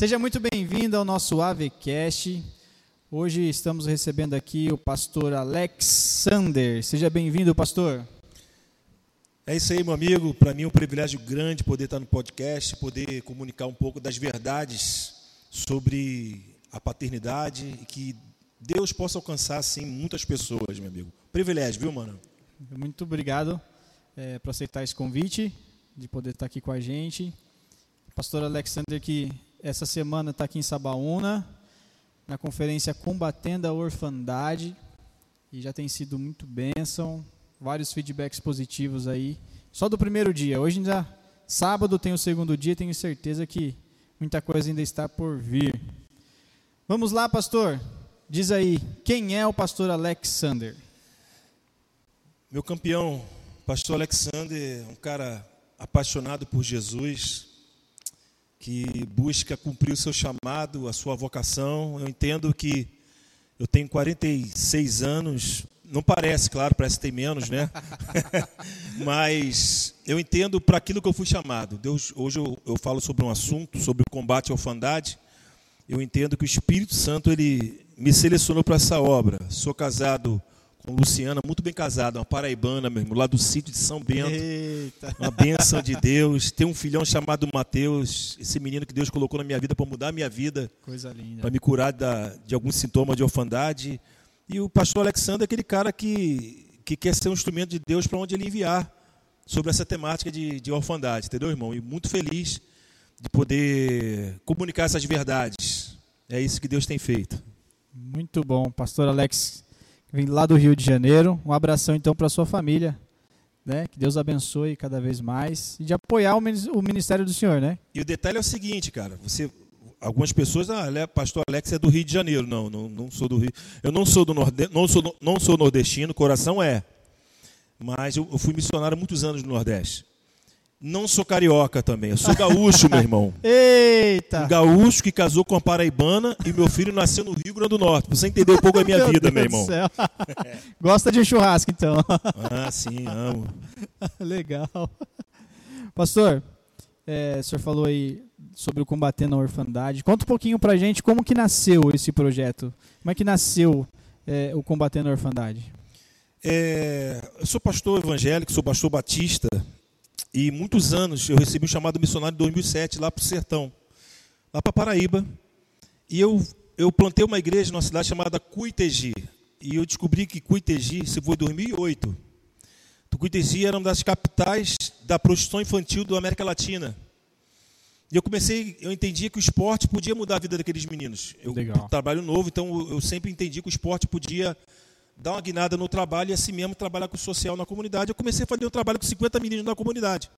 Seja muito bem-vindo ao nosso AVCast. Hoje estamos recebendo aqui o pastor Alexander. Seja bem-vindo, pastor. É isso aí, meu amigo. Para mim é um privilégio grande poder estar no podcast, poder comunicar um pouco das verdades sobre a paternidade e que Deus possa alcançar, assim, muitas pessoas, meu amigo. Privilégio, viu, mano? Muito obrigado é, por aceitar esse convite, de poder estar aqui com a gente. pastor Alexander, que essa semana está aqui em Sabaúna, na conferência Combatendo a Orfandade, e já tem sido muito bênção, vários feedbacks positivos aí, só do primeiro dia. Hoje ainda, sábado tem o segundo dia, tenho certeza que muita coisa ainda está por vir. Vamos lá, pastor. Diz aí, quem é o pastor Alexander? Meu campeão, pastor Alexander, um cara apaixonado por Jesus, que busca cumprir o seu chamado, a sua vocação. Eu entendo que eu tenho 46 anos, não parece, claro, parece que tem menos, né? Mas eu entendo para aquilo que eu fui chamado. Deus, hoje eu, eu falo sobre um assunto, sobre o combate à orfandade. Eu entendo que o Espírito Santo ele me selecionou para essa obra. Sou casado com Luciana, muito bem casada, uma paraibana mesmo, lá do sítio de São Bento. Eita. Uma benção de Deus. Tem um filhão chamado Mateus, esse menino que Deus colocou na minha vida para mudar a minha vida. Coisa linda. Para me curar da, de alguns sintomas de orfandade. E o pastor Alexandre é aquele cara que, que quer ser um instrumento de Deus para onde ele enviar sobre essa temática de, de orfandade, entendeu, irmão? E muito feliz de poder comunicar essas verdades. É isso que Deus tem feito. Muito bom, pastor Alex vem lá do Rio de Janeiro. Um abração então para sua família, né? Que Deus abençoe cada vez mais e de apoiar o ministério do Senhor, né? E o detalhe é o seguinte, cara, você algumas pessoas, ah, pastor Alex é do Rio de Janeiro. Não, não, não sou do Rio. Eu não sou do Nordeste, não sou não sou nordestino, coração é. Mas eu, eu fui missionário muitos anos no Nordeste. Não sou carioca também, eu sou gaúcho, meu irmão. Eita! Um gaúcho que casou com uma paraibana e meu filho nasceu no Rio Grande do Norte. Pra você entender um pouco da minha meu vida, Deus meu irmão. Gosta de churrasco, então. Ah, sim, amo. Legal. Pastor, é, o senhor falou aí sobre o Combatendo a Orfandade. Conta um pouquinho pra gente como que nasceu esse projeto. Como é que nasceu é, o Combatendo a Orfandade? É, eu sou pastor evangélico, sou pastor batista e muitos anos eu recebi um chamado missionário em 2007 lá para o sertão, lá para Paraíba. E eu, eu plantei uma igreja numa cidade chamada Cuitegi. E eu descobri que Cuitegi, isso foi em 2008. Cuitegi era uma das capitais da prostituição infantil da América Latina. E eu comecei, eu entendia que o esporte podia mudar a vida daqueles meninos. Eu Legal. trabalho novo, então eu sempre entendi que o esporte podia dar uma guinada no trabalho e assim mesmo trabalhar com o social na comunidade. Eu comecei a fazer um trabalho com 50 meninos na comunidade.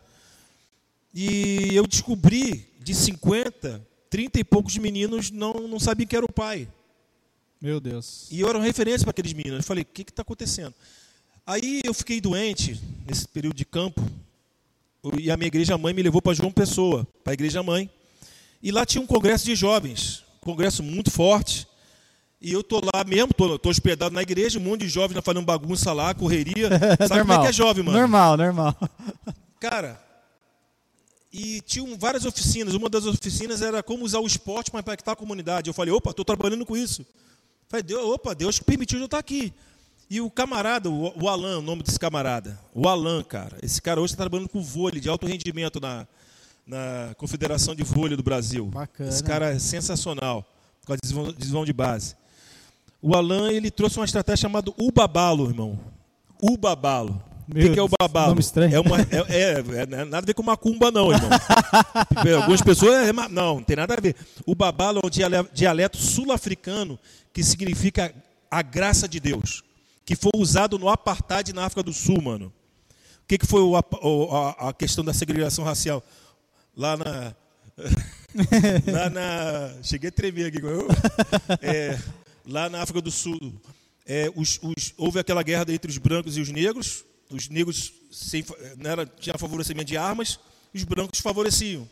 E eu descobri de 50, 30 e poucos meninos não, não sabiam que era o pai. Meu Deus. E eu era uma referência para aqueles meninos. Eu falei, o que está acontecendo? Aí eu fiquei doente nesse período de campo. E a minha igreja mãe me levou para João Pessoa, para a igreja mãe. E lá tinha um congresso de jovens, um congresso muito forte. E eu tô lá mesmo, tô, tô hospedado na igreja, um monte de jovens fazendo bagunça lá, correria. Sabe normal, como é que é jovem, mano? Normal, normal. Cara, e tinham várias oficinas. Uma das oficinas era como usar o esporte para impactar a comunidade. Eu falei, opa, estou trabalhando com isso. falei, Deus, opa, Deus permitiu eu estar aqui. E o camarada, o, o Alan, o nome desse camarada, o Alan, cara, esse cara hoje está trabalhando com vôlei de alto rendimento na, na Confederação de Vôlei do Brasil. Bacana. Esse cara é sensacional, com a desvão de base. O Alan ele trouxe uma estratégia chamada Ubabalo, irmão. Ubabalo. O que, que, é o babalo? Nome estranho. É, uma, é, é, é, nada a ver com macumba, não, irmão. Algumas pessoas. É, não, não tem nada a ver. O babalo é um dialeto sul-africano que significa a graça de Deus. Que foi usado no apartheid na África do Sul, mano. O que, que foi o, a, a, questão da segregação racial? Lá na. lá na. Cheguei a tremer aqui. É, lá na África do Sul, é, os, os, houve aquela guerra entre os brancos e os negros. Os negros sem, era, tinha favorecimento de armas, os brancos favoreciam.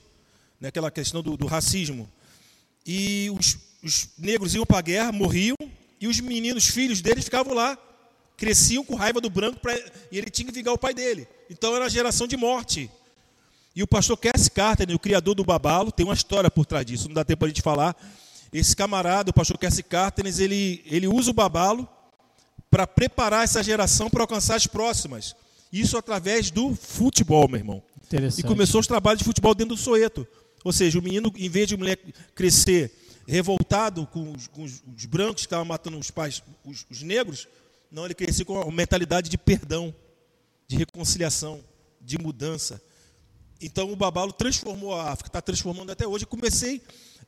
Né, aquela questão do, do racismo. E os, os negros iam para a guerra, morriam, e os meninos, filhos deles, ficavam lá, cresciam com raiva do branco, pra, e ele tinha que vingar o pai dele. Então era a geração de morte. E o pastor Cass Carter, o criador do Babalo, tem uma história por trás disso, não dá tempo para a gente falar. Esse camarada, o pastor Cass Carter, ele, ele usa o Babalo para preparar essa geração para alcançar as próximas. Isso através do futebol, meu irmão. E começou os trabalhos de futebol dentro do Soeto. Ou seja, o menino, em vez de moleque crescer revoltado com os, com os, os brancos que estavam matando os pais, os, os negros, não, ele cresceu com uma mentalidade de perdão, de reconciliação, de mudança. Então o Babalo transformou a África, está transformando até hoje. Eu comecei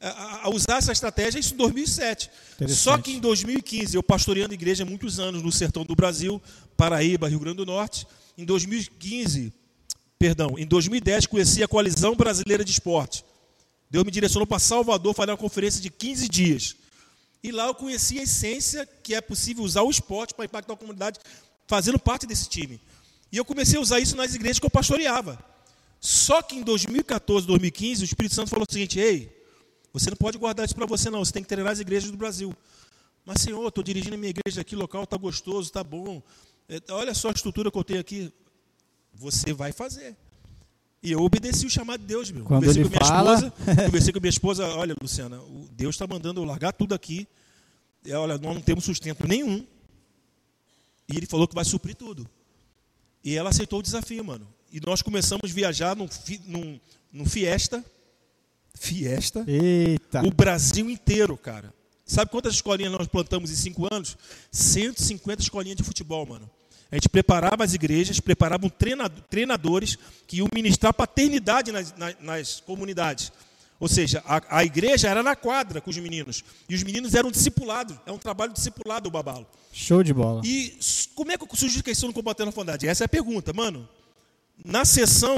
a, a, usar essa estratégia isso em 2007. Só que em 2015, eu pastoreando igreja há muitos anos no sertão do Brasil, Paraíba, Rio Grande do Norte. Em 2015, perdão, em 2010 conheci a Coalizão Brasileira de Esporte. Deus me direcionou para Salvador fazer uma conferência de 15 dias. E lá eu conheci a essência que é possível usar o esporte para impactar a comunidade, fazendo parte desse time. E eu comecei a usar isso nas igrejas que eu pastoreava. Só que em 2014, 2015, o Espírito Santo falou o seguinte: Ei, você não pode guardar isso para você, não. Você tem que treinar as igrejas do Brasil. Mas, Senhor, estou dirigindo a minha igreja aqui, local está gostoso, está bom. É, olha só a estrutura que eu tenho aqui. Você vai fazer. E eu obedeci o chamado de Deus, meu. Quando conversei com minha fala... esposa. conversei com minha esposa, olha, Luciana, Deus está mandando eu largar tudo aqui. E, olha, nós não temos sustento nenhum. E ele falou que vai suprir tudo. E ela aceitou o desafio, mano. E nós começamos a viajar num, num, num Fiesta. Fiesta. Eita. O Brasil inteiro, cara. Sabe quantas escolinhas nós plantamos em cinco anos? 150 escolinhas de futebol, mano. A gente preparava as igrejas, preparava treinadores que iam ministrar paternidade nas, nas, nas comunidades. Ou seja, a, a, igreja era na quadra com os meninos. E os meninos eram discipulados. É um trabalho discipulado o babalo. Show de bola. E como é que surgiu a questão do combatendo a fondade? Essa é a pergunta, mano na sessão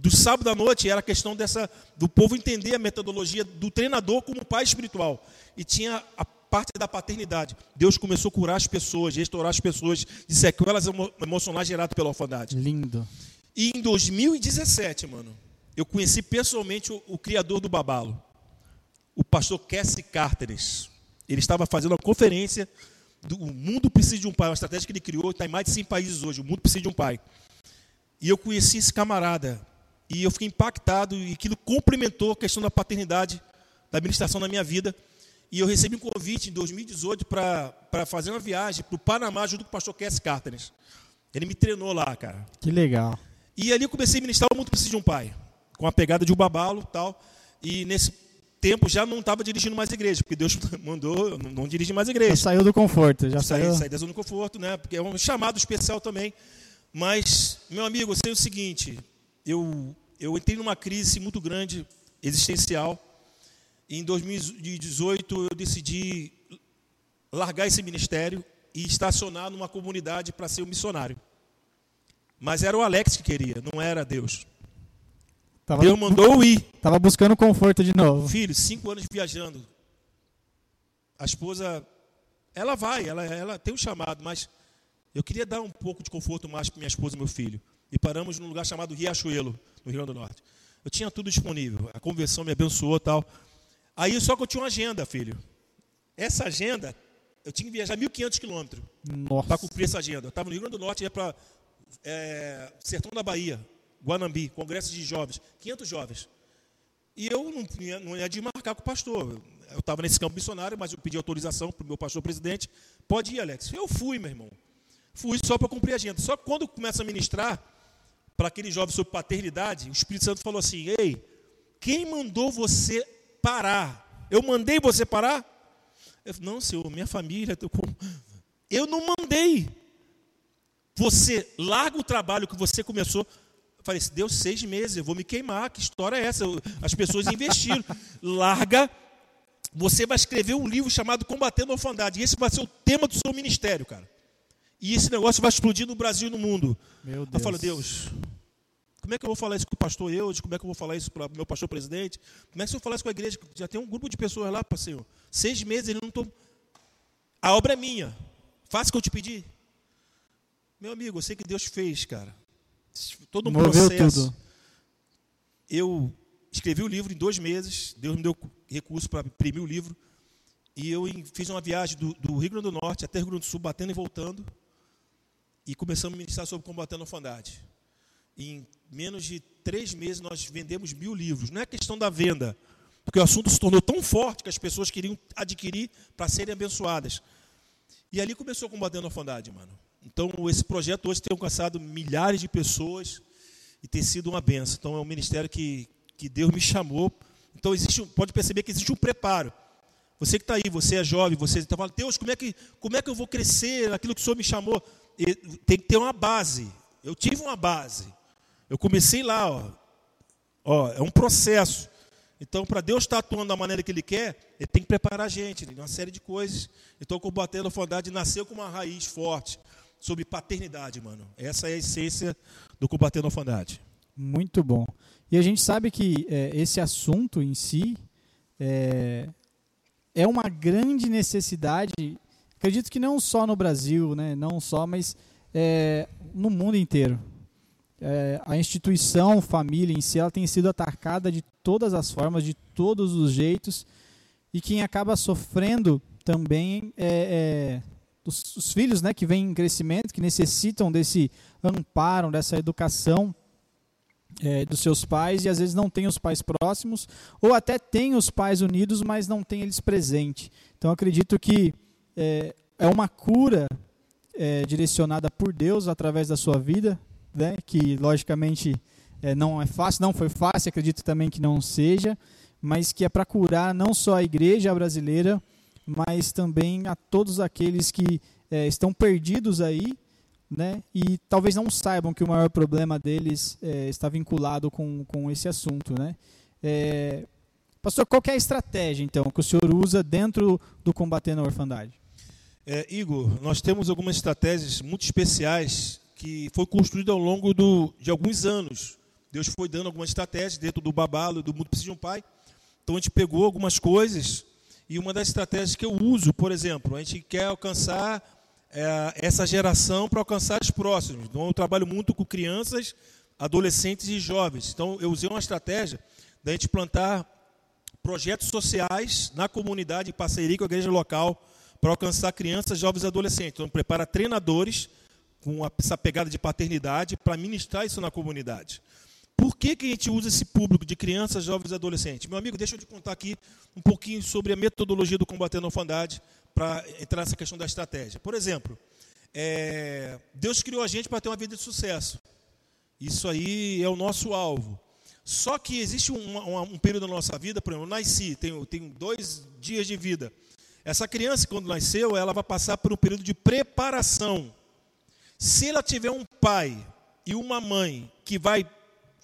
do sábado à noite era a questão dessa do povo entender a metodologia do treinador como pai espiritual e tinha a parte da paternidade. Deus começou a curar as pessoas, restaurar as pessoas de sequelas emocionais geradas pela orfandade. Lindo. E em 2017, mano, eu conheci pessoalmente o, o criador do Babalo, o pastor Cassie Carteres. Ele estava fazendo uma conferência do O Mundo Precisa de um Pai, uma estratégia que ele criou, está em mais de 100 países hoje. O mundo precisa de um pai. E eu conheci esse camarada. E eu fiquei impactado e aquilo complementou a questão da paternidade, da administração na minha vida. E eu recebi um convite em 2018 para fazer uma viagem para o Panamá junto com o pastor Cass Cartenes. Ele me treinou lá, cara. Que legal. E ali eu comecei a ministrar o mundo precisa de um pai, com a pegada de um babalo tal. E nesse tempo já não estava dirigindo mais igreja, porque Deus mandou não, não dirigir mais igreja. Já saiu do conforto, já saí, saiu. Saí da zona do conforto, né? Porque é um chamado especial também. Mas, meu amigo, eu sei o seguinte: eu, eu entrei numa crise muito grande, existencial. E em 2018 eu decidi largar esse ministério e estacionar numa comunidade para ser um missionário. Mas era o Alex que queria, não era Deus. Tava, Deus mandou ir. Estava buscando conforto de novo. Filho, cinco anos viajando. A esposa, ela vai, ela, ela tem um chamado, mas eu queria dar um pouco de conforto mais para minha esposa e meu filho. E paramos num lugar chamado Riachuelo, no Rio Grande do Norte. Eu tinha tudo disponível. A conversão me abençoou tal. Aí só que eu tinha uma agenda, filho. Essa agenda, eu tinha que viajar 1.500 quilômetros para cumprir essa agenda. Eu estava no Rio Grande do Norte, ia para é, Sertão da Bahia, Guanambi, congresso de jovens, 500 jovens. E eu não, ia, não ia desmarcar com o pastor. Eu estava nesse campo missionário, mas eu pedi autorização para o meu pastor presidente. Pode ir, Alex. Eu fui, meu irmão. Fui só para cumprir a agenda. Só que quando começa a ministrar para aquele jovem sobre paternidade, o Espírito Santo falou assim: Ei, quem mandou você parar? Eu mandei você parar? Eu não, senhor, minha família. Eu não mandei. Você larga o trabalho que você começou. Eu falei, deu seis meses, eu vou me queimar. Que história é essa? As pessoas investiram. larga. Você vai escrever um livro chamado Combatendo a Orfandade. E esse vai ser o tema do seu ministério, cara. E esse negócio vai explodir no Brasil e no mundo. Meu Deus. Eu falo, Deus, como é que eu vou falar isso com o pastor Eudes? Como é que eu vou falar isso para o meu pastor presidente? Como é que eu vou falar isso com a igreja? Já tem um grupo de pessoas lá, Senhor. Seis meses ele não estou. A obra é minha. Faça o que eu te pedi. Meu amigo, eu sei que Deus fez, cara. Todo um Moveu processo. Tudo. Eu escrevi o livro em dois meses. Deus me deu recurso para imprimir o livro. E eu fiz uma viagem do, do Rio Grande do Norte até o Rio Grande do Sul, batendo e voltando e começamos a ministrar sobre combatendo a orfandade. E menos de três meses nós vendemos mil livros. Não é questão da venda, porque o assunto se tornou tão forte que as pessoas queriam adquirir para serem abençoadas. E ali começou a combater a orfandade, mano. Então, esse projeto hoje tem alcançado milhares de pessoas e tem sido uma benção. Então, é um ministério que, que Deus me chamou. Então, existe, pode perceber que existe um preparo. Você que está aí, você é jovem, você está falando, Deus, como é, que, como é que eu vou crescer naquilo que o Senhor me chamou? Tem que ter uma base. Eu tive uma base. Eu comecei lá, ó. ó é um processo. Então, para Deus estar atuando da maneira que Ele quer, Ele tem que preparar a gente, uma série de coisas. Então, combatendo a orfandade nasceu com uma raiz forte sobre paternidade, mano. Essa é a essência do combatendo a orfandade. Muito bom. E a gente sabe que é, esse assunto em si é, é uma grande necessidade, acredito que não só no Brasil, né, não só, mas é, no mundo inteiro. É, a instituição família em si ela tem sido atacada de todas as formas, de todos os jeitos, e quem acaba sofrendo também é, é os, os, filhos né, que vêm em crescimento, que necessitam desse amparo, dessa educação é, dos seus pais, e às vezes não tem os pais próximos, ou até tem os pais unidos, mas não tem eles presentes. Então acredito que é, é uma cura é, direcionada por Deus através da sua vida, né, que logicamente é, não é fácil, não foi fácil, acredito também que não seja, mas que é para curar não só a igreja brasileira, mas também a todos aqueles que é, estão perdidos aí, né, e talvez não saibam que o maior problema deles é, está vinculado com, com esse assunto, né. É, pastor, qual é a estratégia então que o senhor usa dentro do combater na orfandade? É, Igor, nós temos algumas estratégias muito especiais que foi construída ao longo do, de alguns anos. Deus foi dando algumas estratégias dentro do babalo, do mundo precisa de um pai. Então a gente pegou algumas coisas e uma das estratégias que eu uso, por exemplo, a gente quer alcançar é, essa geração para alcançar os próximos. Então eu trabalho muito com crianças, adolescentes e jovens. Então eu usei uma estratégia da gente plantar projetos sociais na comunidade em parceria com a igreja local para alcançar crianças, jovens e adolescentes. Então prepara treinadores com essa pegada de paternidade para ministrar isso na comunidade. Por que, que a gente usa esse público de crianças, jovens e adolescentes? Meu amigo, deixa eu te contar aqui um pouquinho sobre a metodologia do combatendo a orfandade para entrar nessa questão da estratégia. Por exemplo, é, Deus criou a gente para ter uma vida de sucesso. Isso aí é o nosso alvo. Só que existe um, um, um período da nossa vida, por exemplo, eu nasci, tenho, tenho dois dias de vida. Essa criança, quando nasceu, ela vai passar por um período de preparação. Se ela tiver um pai e uma mãe que vai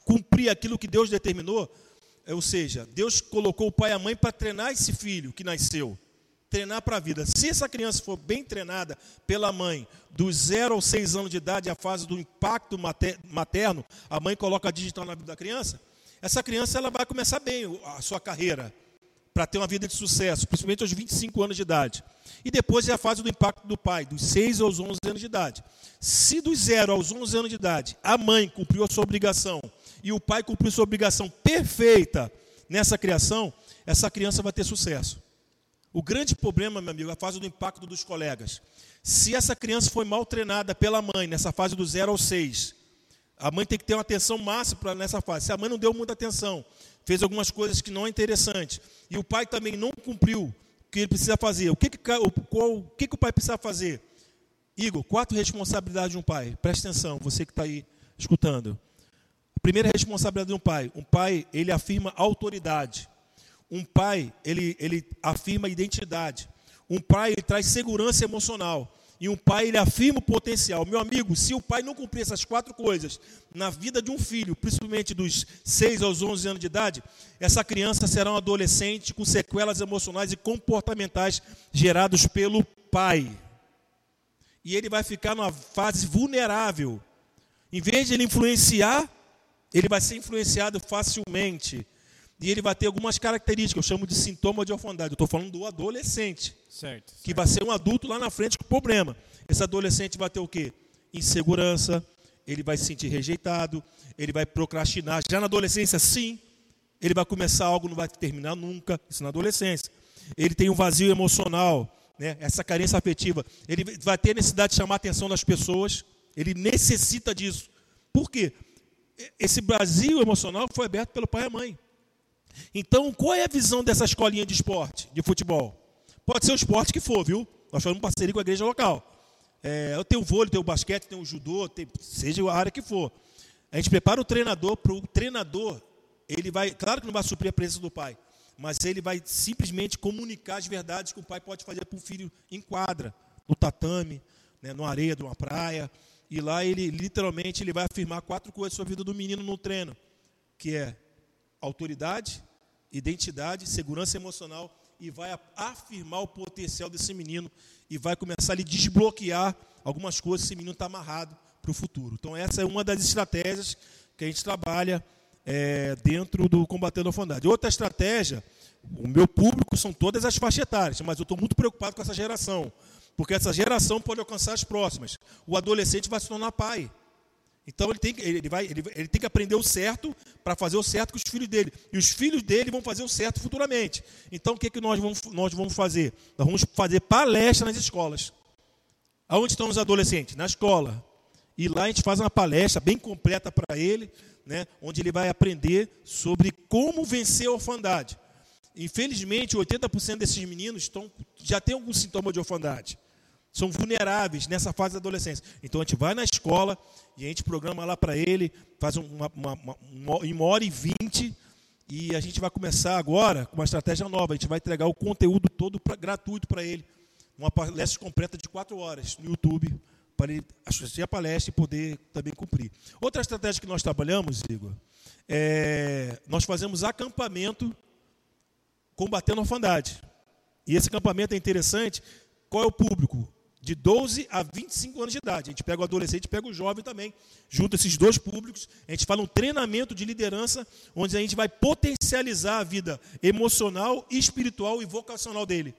cumprir aquilo que Deus determinou, é, ou seja, Deus colocou o pai e a mãe para treinar esse filho que nasceu, treinar para a vida. Se essa criança for bem treinada pela mãe, dos 0 aos 6 anos de idade, a fase do impacto materno, a mãe coloca a digital na vida da criança, essa criança ela vai começar bem a sua carreira para ter uma vida de sucesso, principalmente aos 25 anos de idade. E depois é a fase do impacto do pai, dos 6 aos 11 anos de idade. Se dos 0 aos 11 anos de idade a mãe cumpriu a sua obrigação e o pai cumpriu sua obrigação perfeita nessa criação, essa criança vai ter sucesso. O grande problema, meu amigo, é a fase do impacto dos colegas. Se essa criança foi mal treinada pela mãe nessa fase do 0 ao 6, a mãe tem que ter uma atenção máxima nessa fase. Se a mãe não deu muita atenção, fez algumas coisas que não é interessante, e o pai também não cumpriu o que ele precisa fazer, o que, que, qual, o, que, que o pai precisa fazer? Igor, quatro responsabilidades de um pai. Presta atenção, você que está aí escutando. A primeira responsabilidade de um pai. Um pai, ele afirma autoridade. Um pai, ele, ele afirma identidade. Um pai, ele traz segurança emocional. E um pai, ele afirma o potencial. Meu amigo, se o pai não cumprir essas quatro coisas na vida de um filho, principalmente dos 6 aos 11 anos de idade, essa criança será um adolescente com sequelas emocionais e comportamentais gerados pelo pai. E ele vai ficar numa fase vulnerável. Em vez de ele influenciar, ele vai ser influenciado facilmente. E ele vai ter algumas características, eu chamo de sintoma de orfandade. Eu estou falando do adolescente. Certo, Que vai ser um adulto lá na frente com problema. Esse adolescente vai ter o quê? Insegurança, ele vai se sentir rejeitado, ele vai procrastinar. Já na adolescência, sim, ele vai começar algo, não vai terminar nunca. Isso na adolescência. Ele tem um vazio emocional, né? essa carência afetiva. Ele vai ter necessidade de chamar a atenção das pessoas. Ele necessita disso. Por quê? esse Brasil emocional foi aberto pelo pai e a mãe. Então, qual é a visão dessa escolinha de esporte, de futebol? Pode ser o esporte que for, viu? Nós fazemos parceria com a igreja local. É, eu tenho o vôlei, tenho o basquete, tenho o judô, tem, seja a área que for. A gente prepara o treinador para o treinador, ele vai, claro que não vai suprir a presença do pai, mas ele vai simplesmente comunicar as verdades que o pai pode fazer para o filho em quadra, no tatame, né, numa areia de uma praia. E lá ele literalmente ele vai afirmar quatro coisas sobre a vida do menino no treino, que é autoridade, identidade, segurança emocional e vai afirmar o potencial desse menino e vai começar a lhe desbloquear algumas coisas esse menino está amarrado para o futuro. Então essa é uma das estratégias que a gente trabalha é, dentro do combatendo a orfandade. Outra estratégia, o meu público são todas as faixas etárias, mas eu estou muito preocupado com essa geração. Porque essa geração pode alcançar as próximas. O adolescente vai se tornar pai. Então ele tem, ele vai, ele, ele tem que aprender o certo para fazer o certo com os filhos dele. E os filhos dele vão fazer o certo futuramente. Então o que, que nós, vamos, nós vamos fazer? Nós vamos fazer palestra nas escolas. Aonde estão os adolescentes? Na escola. E lá a gente faz uma palestra bem completa para ele, né, onde ele vai aprender sobre como vencer a orfandade. Infelizmente, 80% desses meninos estão, já têm algum sintoma de orfandade são vulneráveis nessa fase da adolescência. Então a gente vai na escola e a gente programa lá para ele, faz uma, uma, uma, uma hora e vinte, e a gente vai começar agora com uma estratégia nova. A gente vai entregar o conteúdo todo pra, gratuito para ele. Uma palestra completa de quatro horas no YouTube, para ele assistir a palestra e poder também cumprir. Outra estratégia que nós trabalhamos, Igor, é nós fazemos acampamento combatendo a orfandade. E esse acampamento é interessante. Qual é o público? De 12 a 25 anos de idade. A gente pega o adolescente, pega o jovem também, junto esses dois públicos. A gente fala um treinamento de liderança, onde a gente vai potencializar a vida emocional, espiritual e vocacional dele.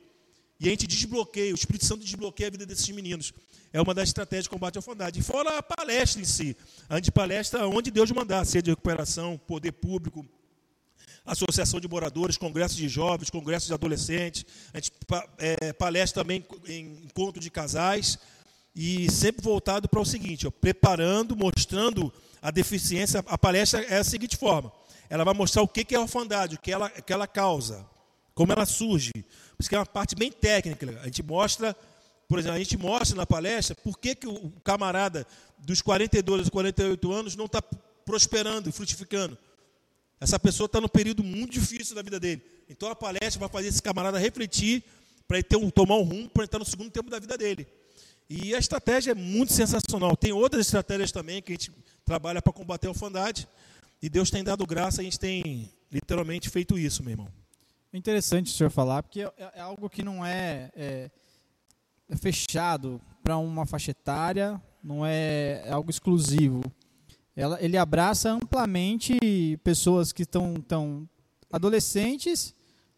E a gente desbloqueia, o Espírito Santo desbloqueia a vida desses meninos. É uma das estratégias de combate à orfandade. E fora a palestra em si. A gente palestra onde Deus mandar, seja de recuperação, poder público, associação de moradores, congressos de jovens, congressos de adolescentes, a gente é, palestra também em encontro de casais, e sempre voltado para o seguinte, ó, preparando, mostrando a deficiência. A palestra é a seguinte forma: ela vai mostrar o que é a orfandade, o que ela, que ela causa, como ela surge. Por isso que é uma parte bem técnica. A gente mostra, por exemplo, a gente mostra na palestra por que, que o camarada dos 42 a 48 anos não está prosperando, frutificando. Essa pessoa está no período muito difícil da vida dele. Então a palestra vai fazer esse camarada refletir para ele ter um, tomar um rumo para entrar no segundo tempo da vida dele. E a estratégia é muito sensacional. Tem outras estratégias também que a gente trabalha para combater a orfandade. E Deus tem dado graça, a gente tem literalmente feito isso, meu irmão. É interessante o senhor falar, porque é, é algo que não é, é, é fechado para uma faixa etária, não é, é algo exclusivo ela, ele abraça amplamente pessoas que estão tão adolescentes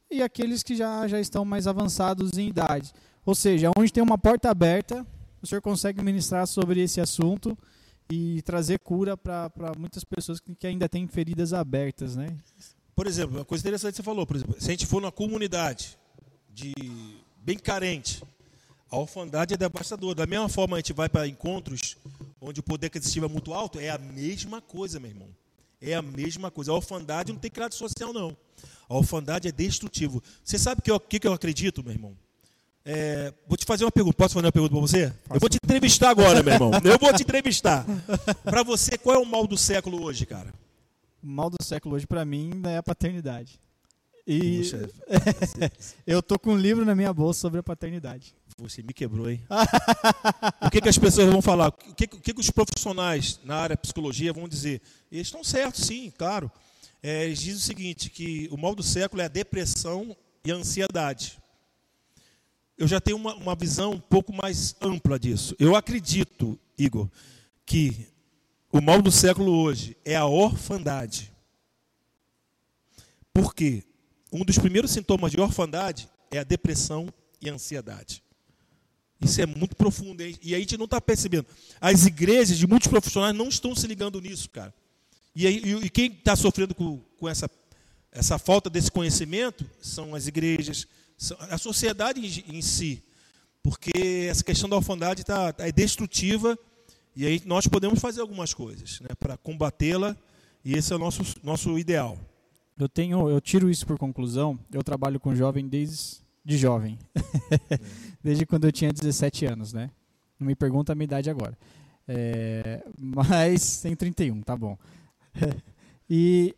e aqueles que já, já estão mais avançados em idade. Ou seja, onde tem uma porta aberta, o senhor consegue ministrar sobre esse assunto e trazer cura para muitas pessoas que, que ainda têm feridas abertas, né? Por exemplo, uma coisa interessante que você falou, por exemplo, se a gente for numa comunidade de bem carente, a orfandade é devastadora. Da mesma forma, a gente vai para encontros onde o poder aquisitivo é muito alto, é a mesma coisa, meu irmão. É a mesma coisa. A orfandade não tem crédito social, não. A orfandade é destrutivo. Você sabe o que, que, eu acredito, meu irmão? É, vou te fazer uma pergunta. Posso fazer uma pergunta para você? Eu vou te entrevistar agora, meu irmão. Eu vou te entrevistar. Para você, qual é o mal do século hoje, cara? O mal do século hoje, para mim, é a paternidade. E eu tô com um livro na minha bolsa sobre a paternidade. Você me quebrou, hein? o que, que as pessoas vão falar? O que, que, que os profissionais na área de psicologia vão dizer? Eles estão certos, sim, claro. É, eles dizem o seguinte, que o mal do século é a depressão e a ansiedade. Eu já tenho uma, uma visão um pouco mais ampla disso. Eu acredito, Igor, que o mal do século hoje é a orfandade. Por quê? Um dos primeiros sintomas de orfandade é a depressão e a ansiedade. Isso é muito profundo e a gente não está percebendo. As igrejas de muitos profissionais não estão se ligando nisso, cara. E, aí, e quem está sofrendo com, com essa, essa falta desse conhecimento são as igrejas, são a sociedade em, em, si. Porque essa questão da orfandade tá, é destrutiva e aí nós podemos fazer algumas coisas né, para combatê-la E esse é o nosso, nosso ideal. Eu tenho, eu tiro isso por conclusão. Eu trabalho com jovem desde de jovem, desde quando eu tinha 17 anos, né? Não me pergunta a minha idade agora, é, mas tem 31, tá bom. e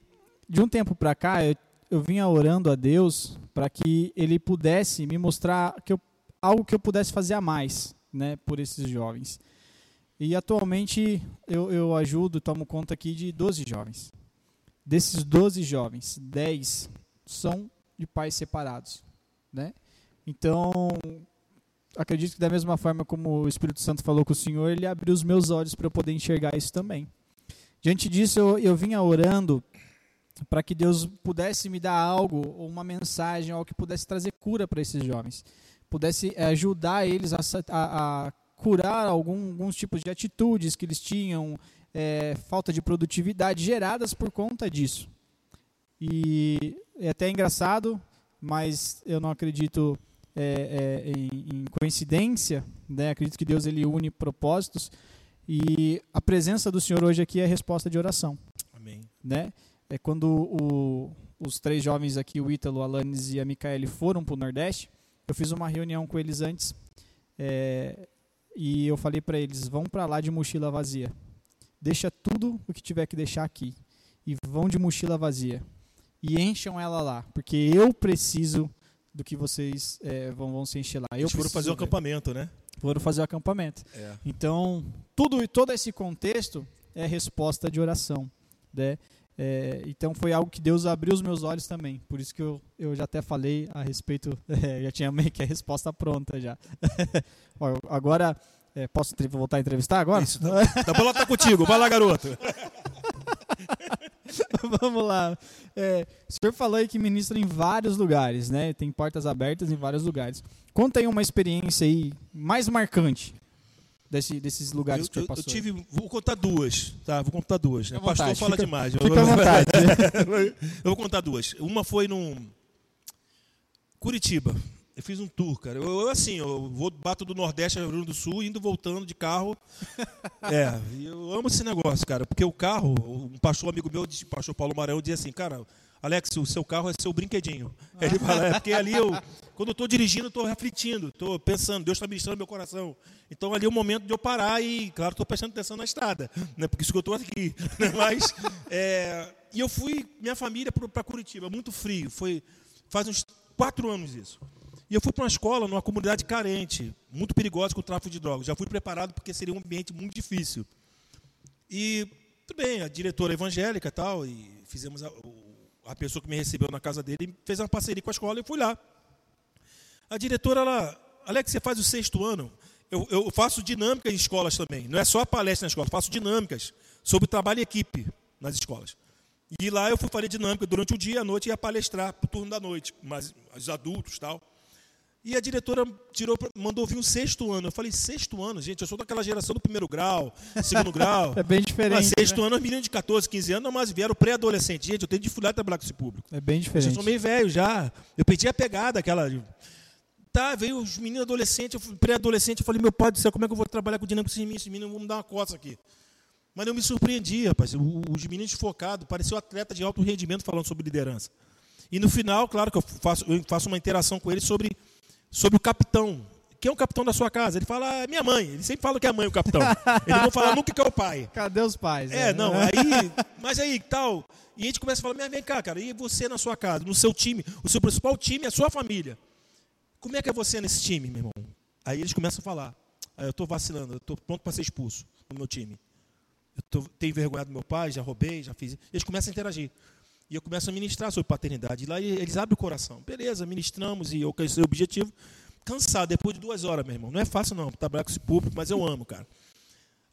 de um tempo para cá eu, eu vinha orando a Deus para que Ele pudesse me mostrar que eu, algo que eu pudesse fazer a mais, né, por esses jovens. E atualmente eu, eu ajudo, tomo conta aqui de 12 jovens. Desses 12 jovens, 10 são de pais separados. Né? Então, acredito que da mesma forma como o Espírito Santo falou com o Senhor, ele abriu os meus olhos para eu poder enxergar isso também. Diante disso, eu, eu vinha orando para que Deus pudesse me dar algo, ou uma mensagem, algo que pudesse trazer cura para esses jovens, pudesse eh, ajudar eles a, a, a curar algum, alguns tipos de atitudes que eles tinham, é, falta de produtividade geradas por conta disso. E é até engraçado, mas eu não acredito é, é, em, em, coincidência, né? acredito que Deus ele une propósitos e a presença do Senhor hoje aqui é a resposta de oração. Amém. Né? É quando o, os três jovens aqui, o Ítalo, a Alanis e a Micaele, foram para o Nordeste, eu fiz uma reunião com eles antes é, e eu falei para eles: vão para lá de mochila vazia. Deixa tudo o que tiver que deixar aqui e vão de mochila vazia e encham ela lá, porque eu preciso do que vocês é, vão, vão se encher lá. Eu foram fazer o um acampamento, né? Foram fazer o acampamento. É. Então, tudo todo esse contexto é resposta de oração, né? É, então foi algo que Deus abriu os meus olhos também. Por isso que eu, eu já até falei a respeito, é, já tinha meio que a resposta pronta já. agora, é, posso voltar a entrevistar agora? Isso, tá, tá tá contigo, vai lá garoto. Vamos lá. É, o senhor falou aí que ministra em vários lugares, né? Tem portas abertas em vários lugares. Conta aí uma experiência aí mais marcante desse, desses lugares eu, que você passou. Eu tive, vou contar duas, tá? Vou contar duas. Né? Pastor vontade, fala fica, demais. Fica à vontade. eu vou contar duas. Uma foi num Curitiba. Eu fiz um tour, cara. Eu, eu assim, eu vou bato do Nordeste ao Rio Grande do Sul, indo voltando de carro. é, eu amo esse negócio, cara, porque o carro, um pastor amigo meu, o pastor Paulo Marão, dizia assim, cara, Alex, o seu carro é seu brinquedinho. Ele fala, é porque ali eu, quando eu estou dirigindo, estou refletindo, estou pensando, Deus está ministrando meu coração. Então ali é o momento de eu parar e, claro, estou prestando atenção na estrada, né, porque isso que eu estou aqui. Né, mas, é, e eu fui, minha família, para Curitiba, muito frio, foi, faz uns quatro anos isso. E eu fui para uma escola numa comunidade carente, muito perigosa com o tráfico de drogas. Já fui preparado porque seria um ambiente muito difícil. E tudo bem, a diretora evangélica e tal, e fizemos a, a pessoa que me recebeu na casa dele fez uma parceria com a escola e fui lá. A diretora, ela, Alex, você faz o sexto ano? Eu, eu faço dinâmicas em escolas também. Não é só palestra na escola, faço dinâmicas sobre trabalho em equipe nas escolas. E lá eu fui fazer dinâmica durante o dia, à noite ia palestrar para o turno da noite, mas os adultos tal. E a diretora tirou, mandou vir um sexto ano. Eu falei, sexto ano, gente, eu sou daquela geração do primeiro grau, segundo grau. É bem diferente. Mas sexto né? ano, os meninos de 14, 15 anos, mas vieram pré-adolescente. Gente, eu tenho dificuldade de trabalhar com esse público. É bem diferente. Eu sou meio velho já. Eu perdi a pegada, aquela. Tá, veio os meninos adolescentes, pré-adolescente, eu falei, meu pai do céu, como é que eu vou trabalhar com dinâmico esses meninos? Esses meninos vão me dar uma coça aqui. Mas eu me surpreendi, rapaz. Os meninos focados, pareceu atleta de alto rendimento falando sobre liderança. E no final, claro que eu faço, eu faço uma interação com eles sobre sobre o capitão. Quem é o capitão da sua casa? Ele fala, ah, minha mãe. Ele sempre fala que é a mãe o capitão. Ele não fala nunca que é o pai. Cadê os pais? É, né? não, aí, mas aí, tal. E a gente começa a falar, minha vem cá, cara, e você na sua casa, no seu time, o seu principal time é a sua família. Como é que é você nesse time, meu irmão? Aí eles começam a falar, ah, eu estou vacilando, eu estou pronto para ser expulso no meu time. Eu tô, tenho vergonha do meu pai, já roubei, já fiz. Eles começam a interagir. E eu começo a ministrar sobre paternidade. E lá eles abrem o coração. Beleza, ministramos e eu alcancei o objetivo. Cansado, depois de duas horas, meu irmão. Não é fácil não, trabalhar com esse público, mas eu amo, cara.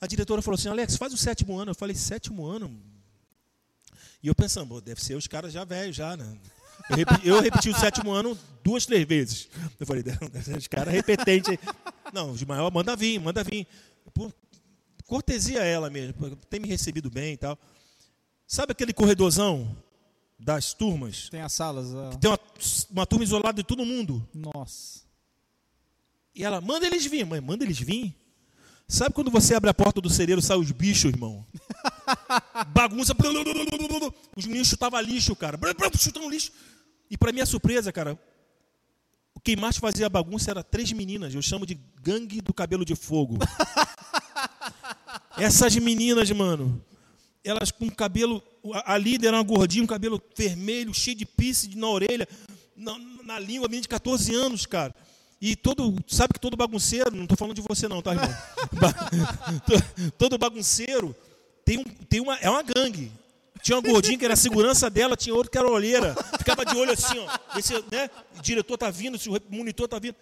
A diretora falou assim, Alex, faz o sétimo ano. Eu falei, sétimo ano? E eu pensando, deve ser os caras já velhos, já, né? Eu repeti, eu repeti, o sétimo ano duas, três vezes. Eu falei, os caras repetentes. Não, de maior, manda vir, manda vir. Por cortesia a ela mesmo, tem me recebido bem e tal. Sabe aquele corredorzão das turmas. Tem as salas. Uh... tem uma, uma turma isolada de todo mundo. Nossa. E ela, manda eles vir, mãe, manda eles vir. Sabe quando você abre a porta do cereiro sai os bichos, irmão? bagunça. Os meninos chutavam lixo, cara. Chutando lixo. E para minha surpresa, cara, quem mais fazia bagunça era três meninas. Eu chamo de gangue do cabelo de fogo. Essas meninas, mano, elas com cabelo. A líder era uma gordinha, um cabelo vermelho, cheio de pisse na orelha, na, na língua, menina de 14 anos, cara. E todo, sabe que todo bagunceiro, não estou falando de você não, tá, irmão? todo bagunceiro tem, um, tem uma, é uma gangue. Tinha uma gordinha que era a segurança dela, tinha outro que era olheira. Ficava de olho assim, ó. Esse, né? O diretor tá vindo, se o monitor tá vindo.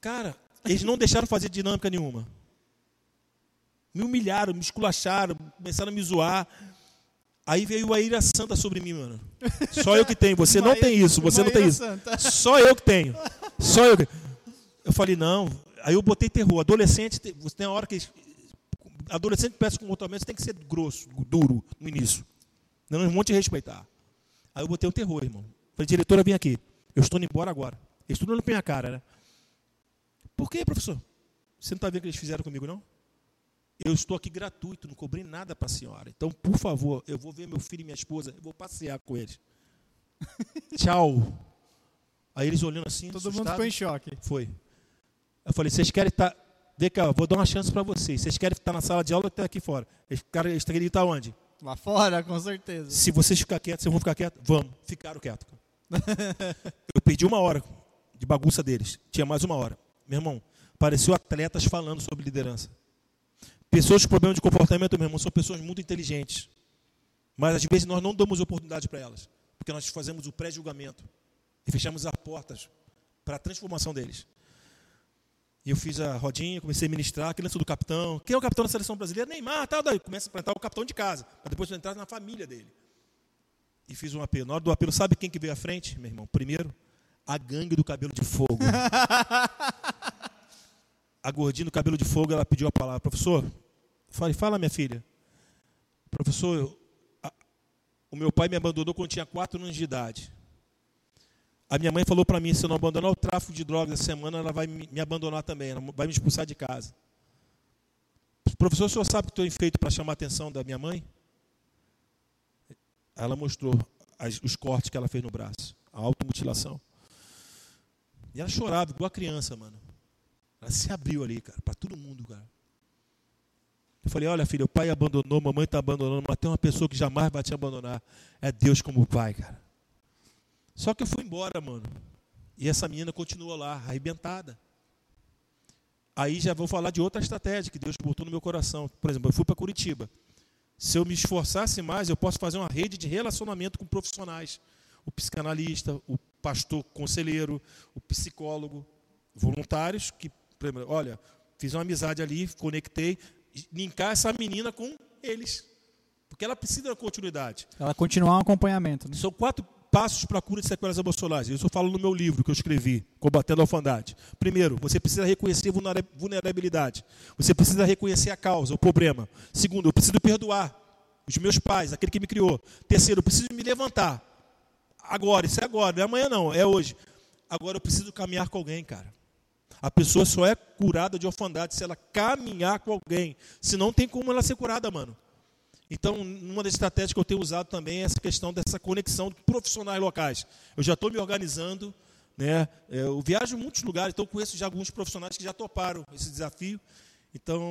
Cara, eles não deixaram fazer dinâmica nenhuma. Me humilharam, me esculacharam, começaram a me zoar. Aí veio a ira santa sobre mim, mano. Só eu que tenho, você não tem isso, você não tem isso. Só eu que tenho. Só eu. Eu falei, não. Aí eu botei terror. Adolescente, você tem a hora que. Adolescente que peça comportamento tem que ser grosso, duro no início. Não, um monte de respeitar. Aí eu botei o terror, irmão. Falei, diretora, vem aqui. Eu estou indo embora agora. Eles tudo olhando pra minha cara, né? Por que, professor? Você não está vendo o que eles fizeram comigo, não? Eu estou aqui gratuito, não cobrei nada para a senhora. Então, por favor, eu vou ver meu filho e minha esposa, eu vou passear com eles. Tchau. Aí eles olhando assim. Todo assustado. mundo ficou em choque. Foi. Eu falei, vocês querem estar. Tá... Vem cá, vou dar uma chance para vocês. Vocês querem estar na sala de aula ou estar aqui fora? Eles, cara, eles querem estar onde? Lá fora, com certeza. Se vocês ficarem quietos, vocês vão ficar quietos? Vamos. Ficaram quietos. eu perdi uma hora de bagunça deles. Tinha mais uma hora. Meu irmão, pareceu atletas falando sobre liderança. Pessoas com problemas de comportamento, meu irmão, são pessoas muito inteligentes. Mas às vezes nós não damos oportunidade para elas. Porque nós fazemos o pré-julgamento. E fechamos as portas para a transformação deles. E eu fiz a rodinha, comecei a ministrar, criança do capitão. Quem é o capitão da seleção brasileira? Neymar, tal, daí. Começa a apresentar o capitão de casa, para depois entrar na família dele. E fiz um apelo. Na hora do apelo, sabe quem que veio à frente, meu irmão? Primeiro, a gangue do cabelo de fogo. a gordinha do cabelo de fogo, ela pediu a palavra. Professor, falei, fala minha filha. Professor, eu, a, o meu pai me abandonou quando tinha quatro anos de idade. A minha mãe falou para mim, se eu não abandonar o tráfico de drogas essa semana, ela vai me abandonar também, ela vai me expulsar de casa. Professor, o senhor sabe o que estou feito para chamar a atenção da minha mãe? Ela mostrou as, os cortes que ela fez no braço, a automutilação. E ela chorava, igual a criança, mano. Ela se abriu ali, cara, para todo mundo, cara. Eu falei, olha filha, o pai abandonou, a mamãe está abandonando, mas tem uma pessoa que jamais vai te abandonar. É Deus como pai, cara. Só que eu fui embora, mano. E essa menina continuou lá, arrebentada. Aí já vou falar de outra estratégia que Deus botou no meu coração. Por exemplo, eu fui para Curitiba. Se eu me esforçasse mais, eu posso fazer uma rede de relacionamento com profissionais. O psicanalista, o pastor conselheiro, o psicólogo, voluntários que, olha, fiz uma amizade ali, conectei, linkar essa menina com eles. Porque ela precisa da continuidade. Ela continuar um acompanhamento. Né? São quatro passos para a cura de sequelas emocionais. Isso eu falo no meu livro que eu escrevi, Combatendo a Orfandade. Primeiro, você precisa reconhecer vulnerabilidade. Você precisa reconhecer a causa, o problema. Segundo, eu preciso perdoar os meus pais, aquele que me criou. Terceiro, eu preciso me levantar. Agora, isso é agora, não é amanhã não, é hoje. Agora eu preciso caminhar com alguém, cara. A pessoa só é curada de orfandade se ela caminhar com alguém. Se não tem como ela ser curada, mano. Então, uma das estratégias que eu tenho usado também é essa questão dessa conexão de profissionais locais. Eu já estou me organizando, né? É, eu viajo em muitos lugares, então conheço já alguns profissionais que já toparam esse desafio. Então,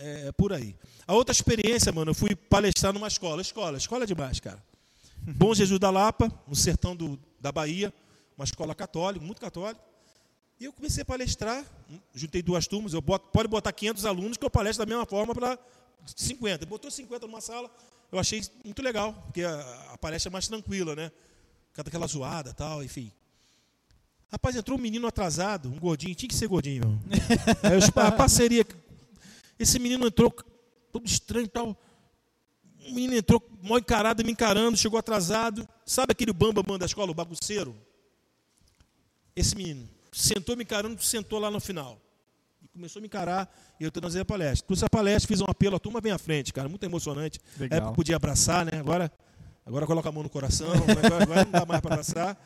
é, é por aí. A outra experiência, mano, eu fui palestrar numa escola. Escola, escola é demais, cara. Bom Jesus da Lapa, no sertão do, da Bahia, uma escola católica, muito católica. E eu comecei a palestrar, juntei duas turmas, eu boto, pode botar 500 alunos que eu palestro da mesma forma para 50. Botou 50 numa sala, eu achei muito legal, porque a, a palestra é mais tranquila, né? Cada aquela zoada tal, enfim. Rapaz, entrou um menino atrasado, um gordinho, tinha que ser gordinho, meu. Aí eu, a parceria. Esse menino entrou todo estranho e tal. O menino entrou mal encarado, me encarando, chegou atrasado. Sabe aquele bamba bamba da escola, o bagunceiro? Esse menino sentou me encarando, sentou lá no final começou a me encarar e eu transei a palestra. Trouxe a palestra, fiz um apelo, a turma vem à frente, cara, muito emocionante. Legal. Época podia abraçar, né? Agora, agora coloca a mão no coração, agora, agora não dá mais para abraçar.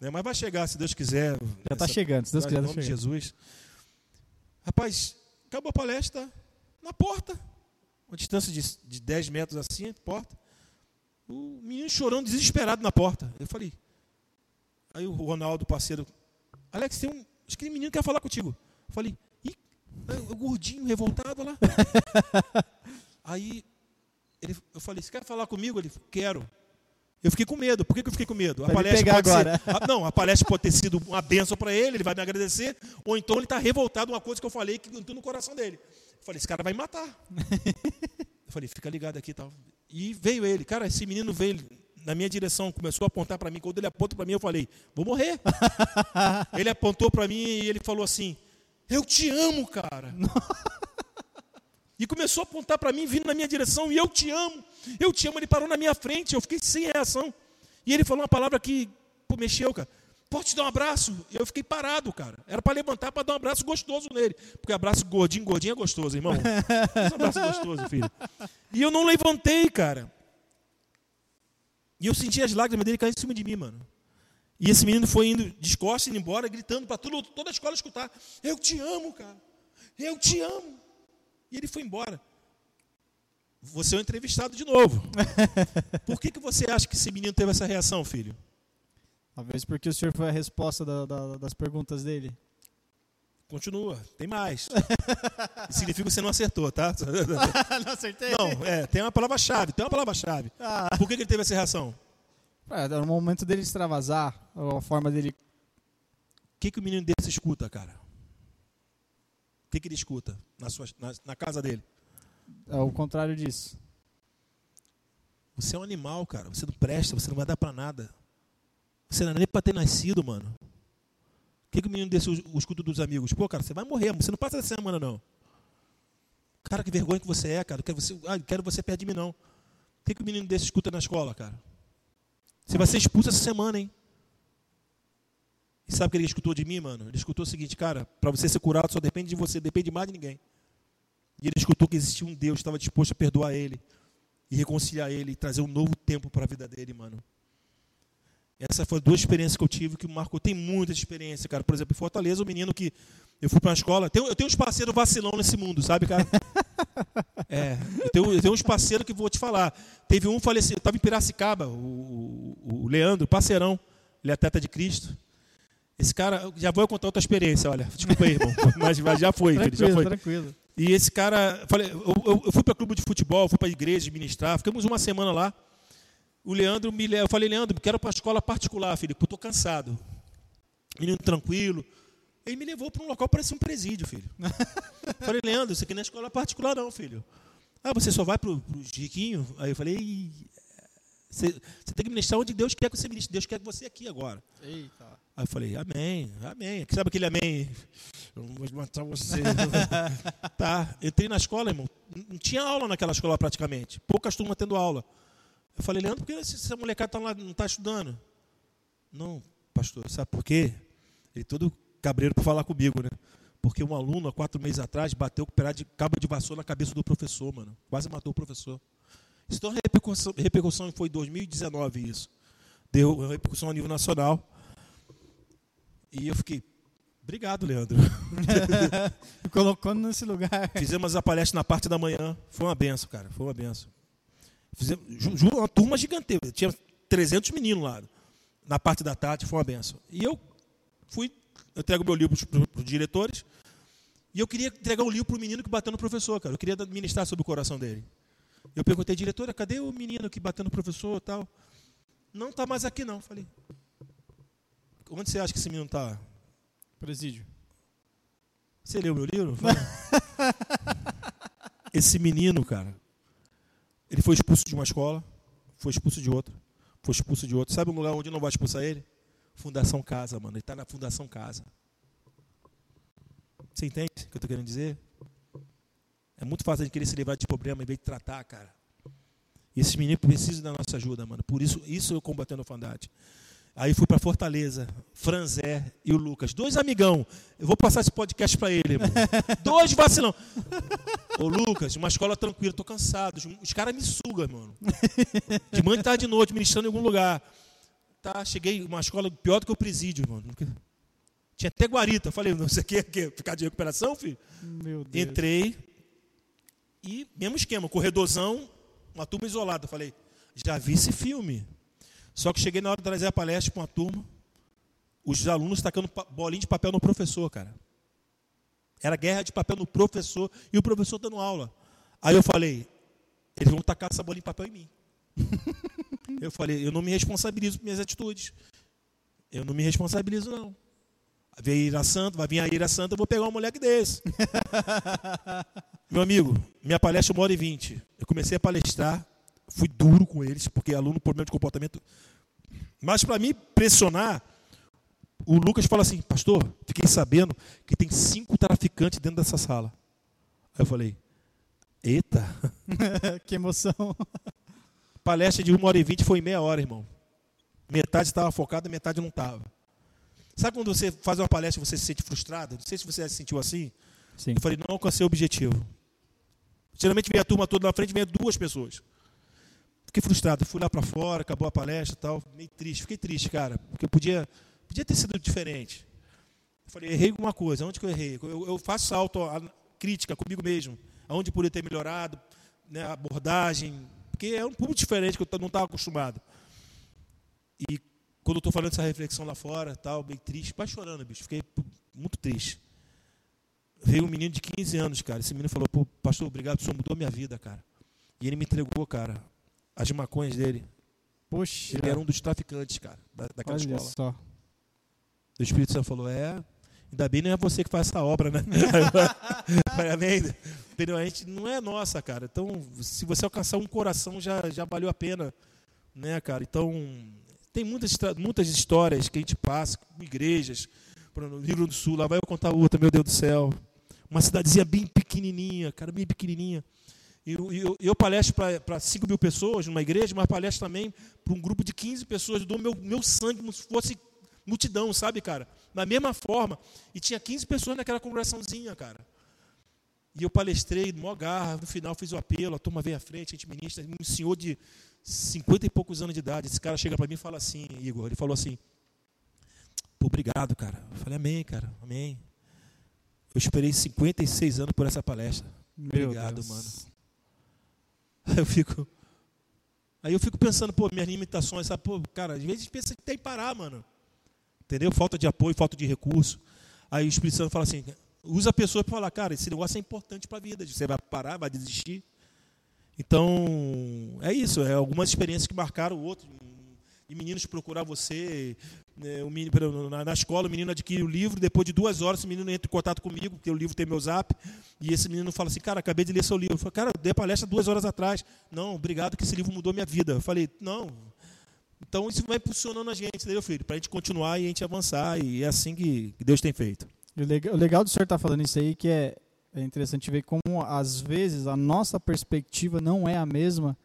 Né? Mas vai chegar, se Deus quiser. Já está chegando, se Deus quiser. Em nome de Jesus. Rapaz, acabou a palestra, na porta. uma distância de, de 10 metros assim, porta. O menino chorando, desesperado na porta. Eu falei. Aí o Ronaldo, parceiro, Alex, tem um. Acho que um menino que quer falar contigo. Eu falei, ih, o gordinho, revoltado lá. Aí ele, eu falei, você quer falar comigo? Ele, quero. Eu fiquei com medo. Por que, que eu fiquei com medo? A palestra pode agora. ser. A, não, a palestra pode ter sido uma benção para ele, ele vai me agradecer. Ou então ele está revoltado uma coisa que eu falei que entrou no coração dele. Eu falei, esse cara vai me matar. eu falei, fica ligado aqui e tal. E veio ele. Cara, esse menino veio na minha direção, começou a apontar para mim. Quando ele apontou para mim, eu falei, vou morrer. ele apontou para mim e ele falou assim, eu te amo, cara. E começou a apontar para mim, vindo na minha direção, e eu te amo, eu te amo. Ele parou na minha frente, eu fiquei sem reação. E ele falou uma palavra que pô, mexeu, cara. Pode te dar um abraço? Eu fiquei parado, cara. Era para levantar para dar um abraço gostoso nele. Porque abraço gordinho, gordinho é gostoso, irmão. um abraço gostoso, filho. E eu não levantei, cara. E eu senti as lágrimas dele cair em cima de mim, mano. E esse menino foi indo descosta, indo embora, gritando para toda a escola escutar: Eu te amo, cara. Eu te amo. E ele foi embora. Você é um entrevistado de novo. Por que, que você acha que esse menino teve essa reação, filho? Talvez porque o senhor foi a resposta da, da, das perguntas dele. Continua, tem mais. Significa que você não acertou, tá? não acertei? Não, é, tem uma palavra-chave, tem uma palavra-chave. Ah. Por que, que ele teve essa reação? É, era o momento dele extravasar, a forma dele. O que, que o menino desse escuta, cara? O que, que ele escuta na, sua, na, na casa dele? É o contrário disso. Você é um animal, cara. Você não presta, você não vai dar para nada. Você não é nem para ter nascido, mano. Que, que o menino desse o escudo dos amigos? Pô, cara, você vai morrer, você não passa essa semana, não. Cara, que vergonha que você é, cara. Quero você, ah, quero você perto de mim, não. O que, que o menino desse escuta na escola, cara? Você vai ser expulso essa semana, hein? E sabe o que ele escutou de mim, mano? Ele escutou o seguinte, cara, para você ser curado só depende de você, depende de mais de ninguém. E ele escutou que existia um Deus que estava disposto a perdoar ele e reconciliar ele e trazer um novo tempo para a vida dele, mano. Essa foi duas experiências que eu tive que marcou. Tem muita experiência, cara. Por exemplo, em Fortaleza, o menino que eu fui para uma escola. Eu tenho uns parceiros vacilão nesse mundo, sabe, cara? É, eu tenho, eu tenho uns parceiros que vou te falar. Teve um falecido, estava em Piracicaba, o, o, o Leandro, parceirão. Ele é teta de Cristo. Esse cara, já vou contar outra experiência, olha. Desculpa aí, irmão. Mas, mas já foi, tranquilo, já foi. Tranquilo. E esse cara, falei, eu, eu, eu fui para clube de futebol, fui para a igreja ministrar, ficamos uma semana lá. O Leandro me eu falei, Leandro, quero para a escola particular, filho, porque eu estou cansado. Menino tranquilo. Ele me levou para um local que parecia um presídio, filho. falei, Leandro, isso aqui não é escola particular, não, filho. Ah, você só vai para o riquinho? Aí eu falei, você, você, tem que ministrar onde Deus quer que você ministre. Deus quer que você aqui agora. Eita. Aí eu falei, amém, amém. Sabe aquele amém? Eu vou matar você. tá, entrei na escola, irmão. Não tinha aula naquela escola praticamente. Poucas turmas tendo aula. Eu falei, Leandro, por que essa molecada tá não está estudando? Não, pastor, sabe por quê? Ele todo cabreiro para falar comigo, né? Porque um aluno, há quatro meses atrás, bateu com de cabo de vassoura na cabeça do professor, mano. Quase matou o professor. Isso deu repercussão, repercussão foi em 2019 isso. Deu repercussão a nível nacional. E eu fiquei, obrigado, Leandro. Colocando nesse lugar. Fizemos a palestra na parte da manhã. Foi uma benção, cara. Foi uma benção. Fizemos, juro, uma turma gigantesca. Tinha 300 meninos lá. Na parte da tarde, foi uma benção. E eu fui, eu entrego meu livro para os diretores. E eu queria entregar um livro para o menino que bateu no professor, cara. Eu queria ministrar sobre o coração dele. Eu perguntei, diretora, cadê o menino que bateu no professor tal? Não está mais aqui não. Falei, onde você acha que esse menino está? Presídio. Você leu meu livro? esse menino, cara, ele foi expulso de uma escola, foi expulso de outra, foi expulso de outra. Sabe um lugar onde não vai expulsar ele? Fundação Casa, mano. Ele está na Fundação Casa. Você entende o que eu estou querendo dizer? É muito fácil gente querer se livrar de problema em vez de tratar, cara. E esses meninos precisam da nossa ajuda, mano. Por isso, isso eu combatendo a orfandade. Aí fui para Fortaleza, Franzé e o Lucas. Dois amigão. Eu vou passar esse podcast para ele, irmão. Dois vacilão. Ô, Lucas, uma escola tranquila, tô cansado. Os caras me sugam, mano. De manhã, tarde de noite, ministrando em algum lugar. Tá, cheguei, uma escola pior do que o presídio, mano. Tinha até guarita. Falei, não, você quer, quer ficar de recuperação, filho? Meu Deus. Entrei, E mesmo esquema, corredorzão, uma turma isolada. Falei, já vi esse filme. Só que cheguei na hora de trazer a palestra para uma turma, os alunos tacando bolinha de papel no professor, cara. Era guerra de papel no professor e o professor dando aula. Aí eu falei, eles vão tacar essa bolinha de papel em mim. eu falei, eu não me responsabilizo por minhas atitudes. Eu não me responsabilizo, não. Veio a Ira Santa, vai vir a Ira Santa, eu vou pegar um moleque desse. Meu amigo, minha palestra uma hora e vinte. Eu comecei a palestrar, fui duro com eles, porque aluno problema de comportamento. Mas para me pressionar, o Lucas fala assim, pastor, fiquei sabendo que tem cinco traficantes dentro dessa sala. Aí eu falei, eita. que emoção. Palestra de uma hora e vinte foi meia hora, irmão. Metade estava focada, metade não estava. Sabe quando você faz uma palestra e você se sente frustrado? Não sei se você se sentiu assim. Sim. Eu falei, não alcancei o objetivo. Geralmente vem a turma toda na frente, vem duas pessoas. Fiquei frustrado, fui lá para fora, acabou a palestra tal, meio triste. Fiquei triste, cara, porque podia, podia ter sido diferente. Eu falei, errei alguma coisa, onde que eu errei? Eu, eu faço crítica comigo mesmo, aonde poderia ter melhorado, né, a abordagem, porque é um público diferente que eu não estava acostumado. E quando eu estou falando essa reflexão lá fora, tal, bem triste, quase chorando, bicho, fiquei muito triste. Veio um menino de 15 anos, cara. Esse menino falou: pastor, obrigado, o senhor mudou minha vida, cara. E ele me entregou, cara, as maconhas dele. Poxa. Ele era um dos traficantes, cara, da, daquela Olha escola. só. O Espírito Santo falou: É, ainda bem não é você que faz essa obra, né? Parabéns. Entendeu? A gente não é nossa, cara. Então, se você alcançar um coração, já, já valeu a pena, né, cara? Então, tem muitas, muitas histórias que a gente passa com igrejas, no Rio Grande do Sul, lá vai eu contar outra, meu Deus do céu. Uma cidadezinha bem pequenininha, cara, bem pequenininha. E eu, eu, eu palestro para 5 mil pessoas numa igreja, mas palestro também para um grupo de 15 pessoas. Eu dou meu, meu sangue como se fosse multidão, sabe, cara? Da mesma forma. E tinha 15 pessoas naquela congregaçãozinha, cara. E eu palestrei, mó garra, no final fiz o apelo, a turma veio à frente, a gente ministra, um senhor de 50 e poucos anos de idade. Esse cara chega para mim e fala assim, Igor, ele falou assim, Pô, obrigado, cara. Eu falei, amém, cara, amém. Eu esperei 56 anos por essa palestra. Meu obrigado, Deus. mano. Aí eu fico. Aí eu fico pensando, pô, minhas limitações, sabe? Pô, cara, às vezes pensa que tem que parar, mano. Entendeu? Falta de apoio, falta de recurso. Aí o Espírito Santo fala assim: usa a pessoa para falar, cara, esse negócio é importante para a vida. Você vai parar, vai desistir. Então, é isso. É algumas experiências que marcaram o outro. E meninos procurar você, né, o menino, na, na, escola, o menino adquire o livro, depois de duas horas, o menino entra em contato comigo, porque o livro tem meu zap, e esse menino fala assim, cara, acabei de ler seu livro. Eu falei, cara, eu dei palestra duas horas atrás. Não, obrigado que esse livro mudou minha vida. Eu falei, não. Então isso vai impulsionando a gente, entendeu, filho? Para a gente continuar e a gente avançar, e é assim que, que Deus tem feito. O legal, do senhor estar tá falando isso aí, que é, é interessante ver como, às vezes, a nossa perspectiva não é a mesma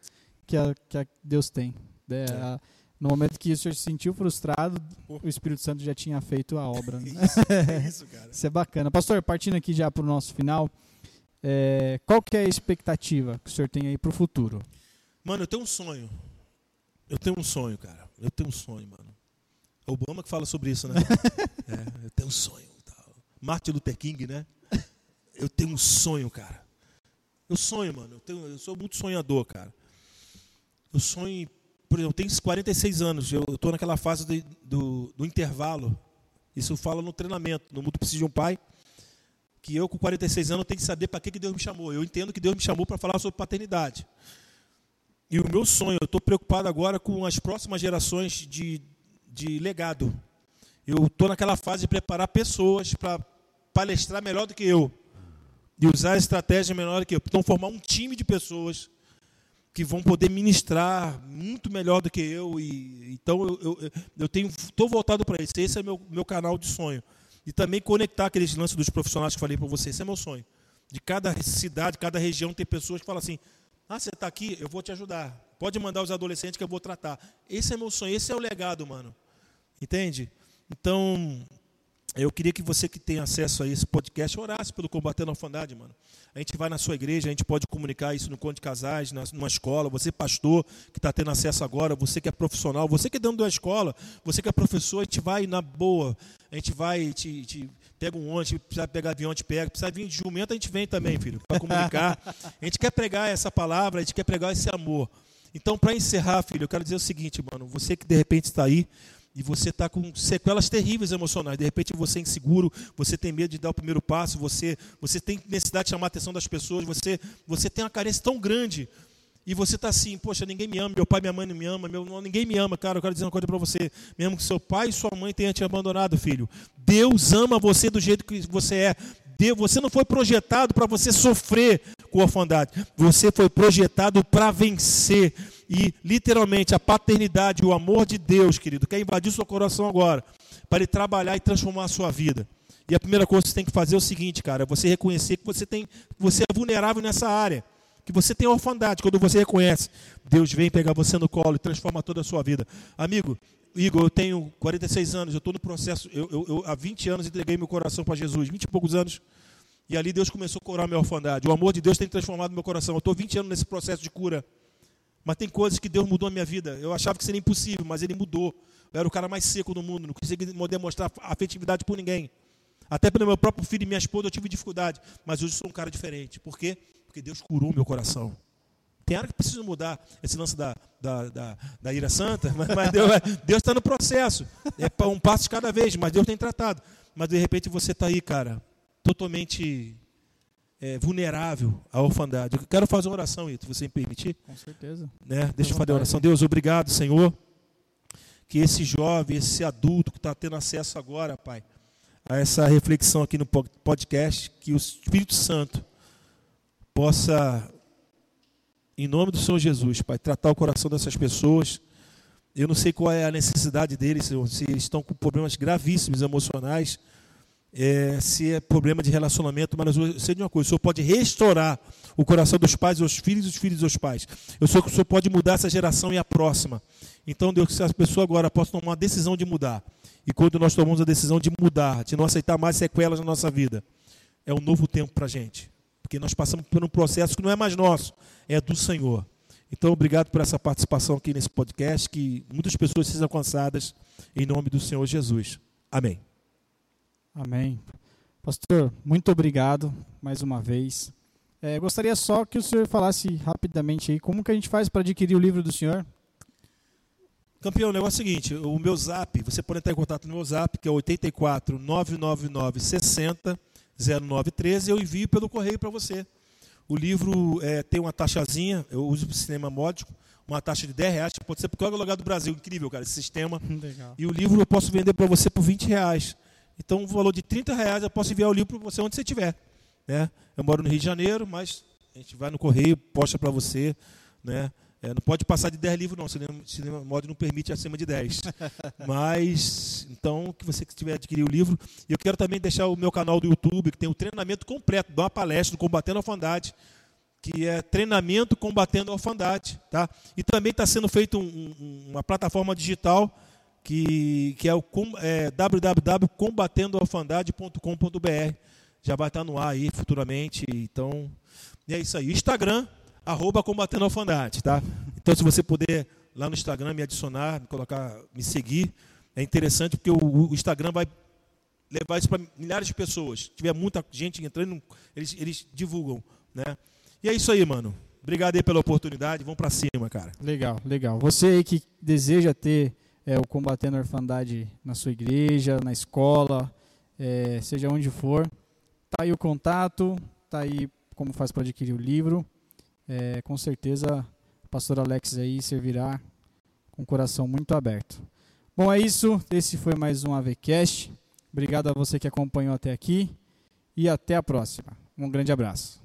que a, que a Deus tem. É, é. A, no momento que o senhor se sentiu frustrado, o Espírito Santo já tinha feito a obra. Né? Isso, isso, cara. Isso é bacana. Pastor, partindo aqui já para o nosso final, é, qual que é a expectativa que o senhor tem aí para o futuro? Mano, eu tenho um sonho. Eu tenho um sonho, cara. Eu tenho um sonho, mano. É o Obama que fala sobre isso, né? é, eu tenho um sonho. Tal. Martin Luther King, né? Eu tenho um sonho, cara. Eu sonho, mano. Eu, tenho, eu sou muito sonhador, cara. Eu sonho por exemplo, eu tenho 46 anos, eu estou naquela fase de, do, do, intervalo. Isso fala no treinamento, no Mundo Precisa de um Pai, que eu com 46 anos tenho que saber para que, que Deus me chamou. Eu entendo que Deus me chamou para falar sobre paternidade. E o meu sonho, eu estou preocupado agora com as próximas gerações de, de legado. Eu estou naquela fase de preparar pessoas para palestrar melhor do que eu. E usar estratégia melhor do que eu. Então, formar um time de pessoas que vão poder ministrar muito melhor do que eu. E, então eu, eu, eu tenho estou voltado para isso. Esse é meu meu canal de sonho. E também conectar aqueles lances dos profissionais que falei para você. Esse é meu sonho. De cada cidade, cada região tem pessoas que falam assim: Ah, você está aqui, eu vou te ajudar. Pode mandar os adolescentes que eu vou tratar. Esse é meu sonho. Esse é o legado, mano. Entende? Então eu queria que você que tem acesso a esse podcast orasse pelo Combatendo a Orfandade, mano. A gente vai na sua igreja, a gente pode comunicar isso no Conto de Casais, numa escola. Você, pastor, que está tendo acesso agora, você que é profissional, você que é dentro da escola, você que é professor, a gente vai na boa, a gente vai te, te pega um ônibus, precisa pegar avião, a gente pega, precisa vir de jumento, a gente vem também, filho, para comunicar. A gente quer pregar essa palavra, a gente quer pregar esse amor. Então, para encerrar, filho, eu quero dizer o seguinte, mano, você que de repente está aí e você está com sequelas terríveis emocionais, de repente você é inseguro, você tem medo de dar o primeiro passo, você, você tem necessidade de chamar a atenção das pessoas, você, você tem uma carência tão grande e você está assim, poxa, ninguém me ama, meu pai minha mãe não me ama, meu, ninguém me ama, cara. Eu quero dizer uma coisa para você, mesmo que seu pai e sua mãe tenham te abandonado, filho. Deus ama você do jeito que você é. Deus, você não foi projetado para você sofrer com orfandade. Você foi projetado para vencer. E literalmente a paternidade, o amor de Deus, querido, quer invadir seu coração agora, para ele trabalhar e transformar a sua vida. E a primeira coisa que você tem que fazer é o seguinte, cara, é você reconhecer que você tem, você é vulnerável nessa área que você tem orfandade, quando você reconhece, Deus vem pegar você no colo e transforma toda a sua vida. Amigo, Igor, eu tenho 46 anos, eu estou no processo, eu, eu, eu, há 20 anos entreguei meu coração para Jesus, 20 e poucos anos, e ali Deus começou a curar minha orfandade. O amor de Deus tem transformado meu coração. Eu estou 20 anos nesse processo de cura. Mas tem coisas que Deus mudou na minha vida. Eu achava que seria impossível, mas Ele mudou. Eu era o cara mais seco do mundo, não conseguia demonstrar afetividade por ninguém. Até pelo meu próprio filho e minha esposa eu tive dificuldade. Mas hoje sou um cara diferente. Por quê? Porque Deus curou meu coração. Tem área que precisa mudar esse lance da, da, da, da ira santa, mas, mas Deus está no processo. É um passo de cada vez, mas Deus tem tratado. Mas de repente você está aí, cara, totalmente é, vulnerável à orfandade. Eu quero fazer uma oração, Ito, você me permitir. Com certeza. Né? Deixa eu fazer a oração. Deus, obrigado, Senhor, que esse jovem, esse adulto que está tendo acesso agora, Pai, a essa reflexão aqui no podcast, que o Espírito Santo possa, em nome do Senhor Jesus, Pai, tratar o coração dessas pessoas. Eu não sei qual é a necessidade deles, Senhor, se eles estão com problemas gravíssimos emocionais, é, se é problema de relacionamento, mas eu sei de uma coisa: o Senhor pode restaurar o coração dos pais aos filhos e os filhos aos pais. Eu sei que o Senhor pode mudar essa geração e a próxima. Então, Deus, que essa pessoa agora possa tomar uma decisão de mudar. E quando nós tomamos a decisão de mudar, de não aceitar mais sequelas na nossa vida, é um novo tempo para a gente porque nós passamos por um processo que não é mais nosso, é do Senhor. Então, obrigado por essa participação aqui nesse podcast, que muitas pessoas sejam alcançadas em nome do Senhor Jesus. Amém. Amém. Pastor, muito obrigado mais uma vez. É, gostaria só que o senhor falasse rapidamente aí como que a gente faz para adquirir o livro do senhor. Campeão, o negócio é o seguinte, o meu zap, você pode entrar em contato no meu zap, que é 84 999 60 0913, eu envio pelo correio para você. O livro é, tem uma taxazinha, eu uso para cinema módico, uma taxa de 10 reais, pode ser porque é o lugar do Brasil, incrível, cara, esse sistema. Legal. E o livro eu posso vender para você por 20 reais. Então, o valor de 30 reais eu posso enviar o livro para você onde você estiver. Né? Eu moro no Rio de Janeiro, mas a gente vai no correio, posta para você. Né? É, não pode passar de 10 livros, não. O cinema, cinema mod não permite acima de 10. Mas, então, que você que tiver adquirir o livro. E eu quero também deixar o meu canal do YouTube, que tem o treinamento completo, dá uma palestra do Combatendo a Orfandade, que é treinamento combatendo a orfandade. Tá? E também está sendo feito um, um, uma plataforma digital que, que é o é, www.combatendoorfandade.com.br. Já vai estar no ar aí futuramente. Então, é isso aí. Instagram arroba combatendo a orfandade, tá? Então, se você puder lá no Instagram me adicionar, me colocar, me seguir, é interessante porque o, o Instagram vai levar isso para milhares de pessoas. Se tiver muita gente entrando, eles, eles divulgam, né? E é isso aí, mano. Obrigado aí pela oportunidade. Vamos para cima, cara. Legal, legal. Você aí que deseja ter é, o Combatendo a Orfandade na sua igreja, na escola, é, seja onde for, tá aí o contato, tá aí como faz para adquirir o livro é, com certeza o pastor Alex aí servirá com o coração muito aberto. Bom, é isso. Esse foi mais um AVCast. Obrigado a você que acompanhou até aqui e até a próxima. Um grande abraço.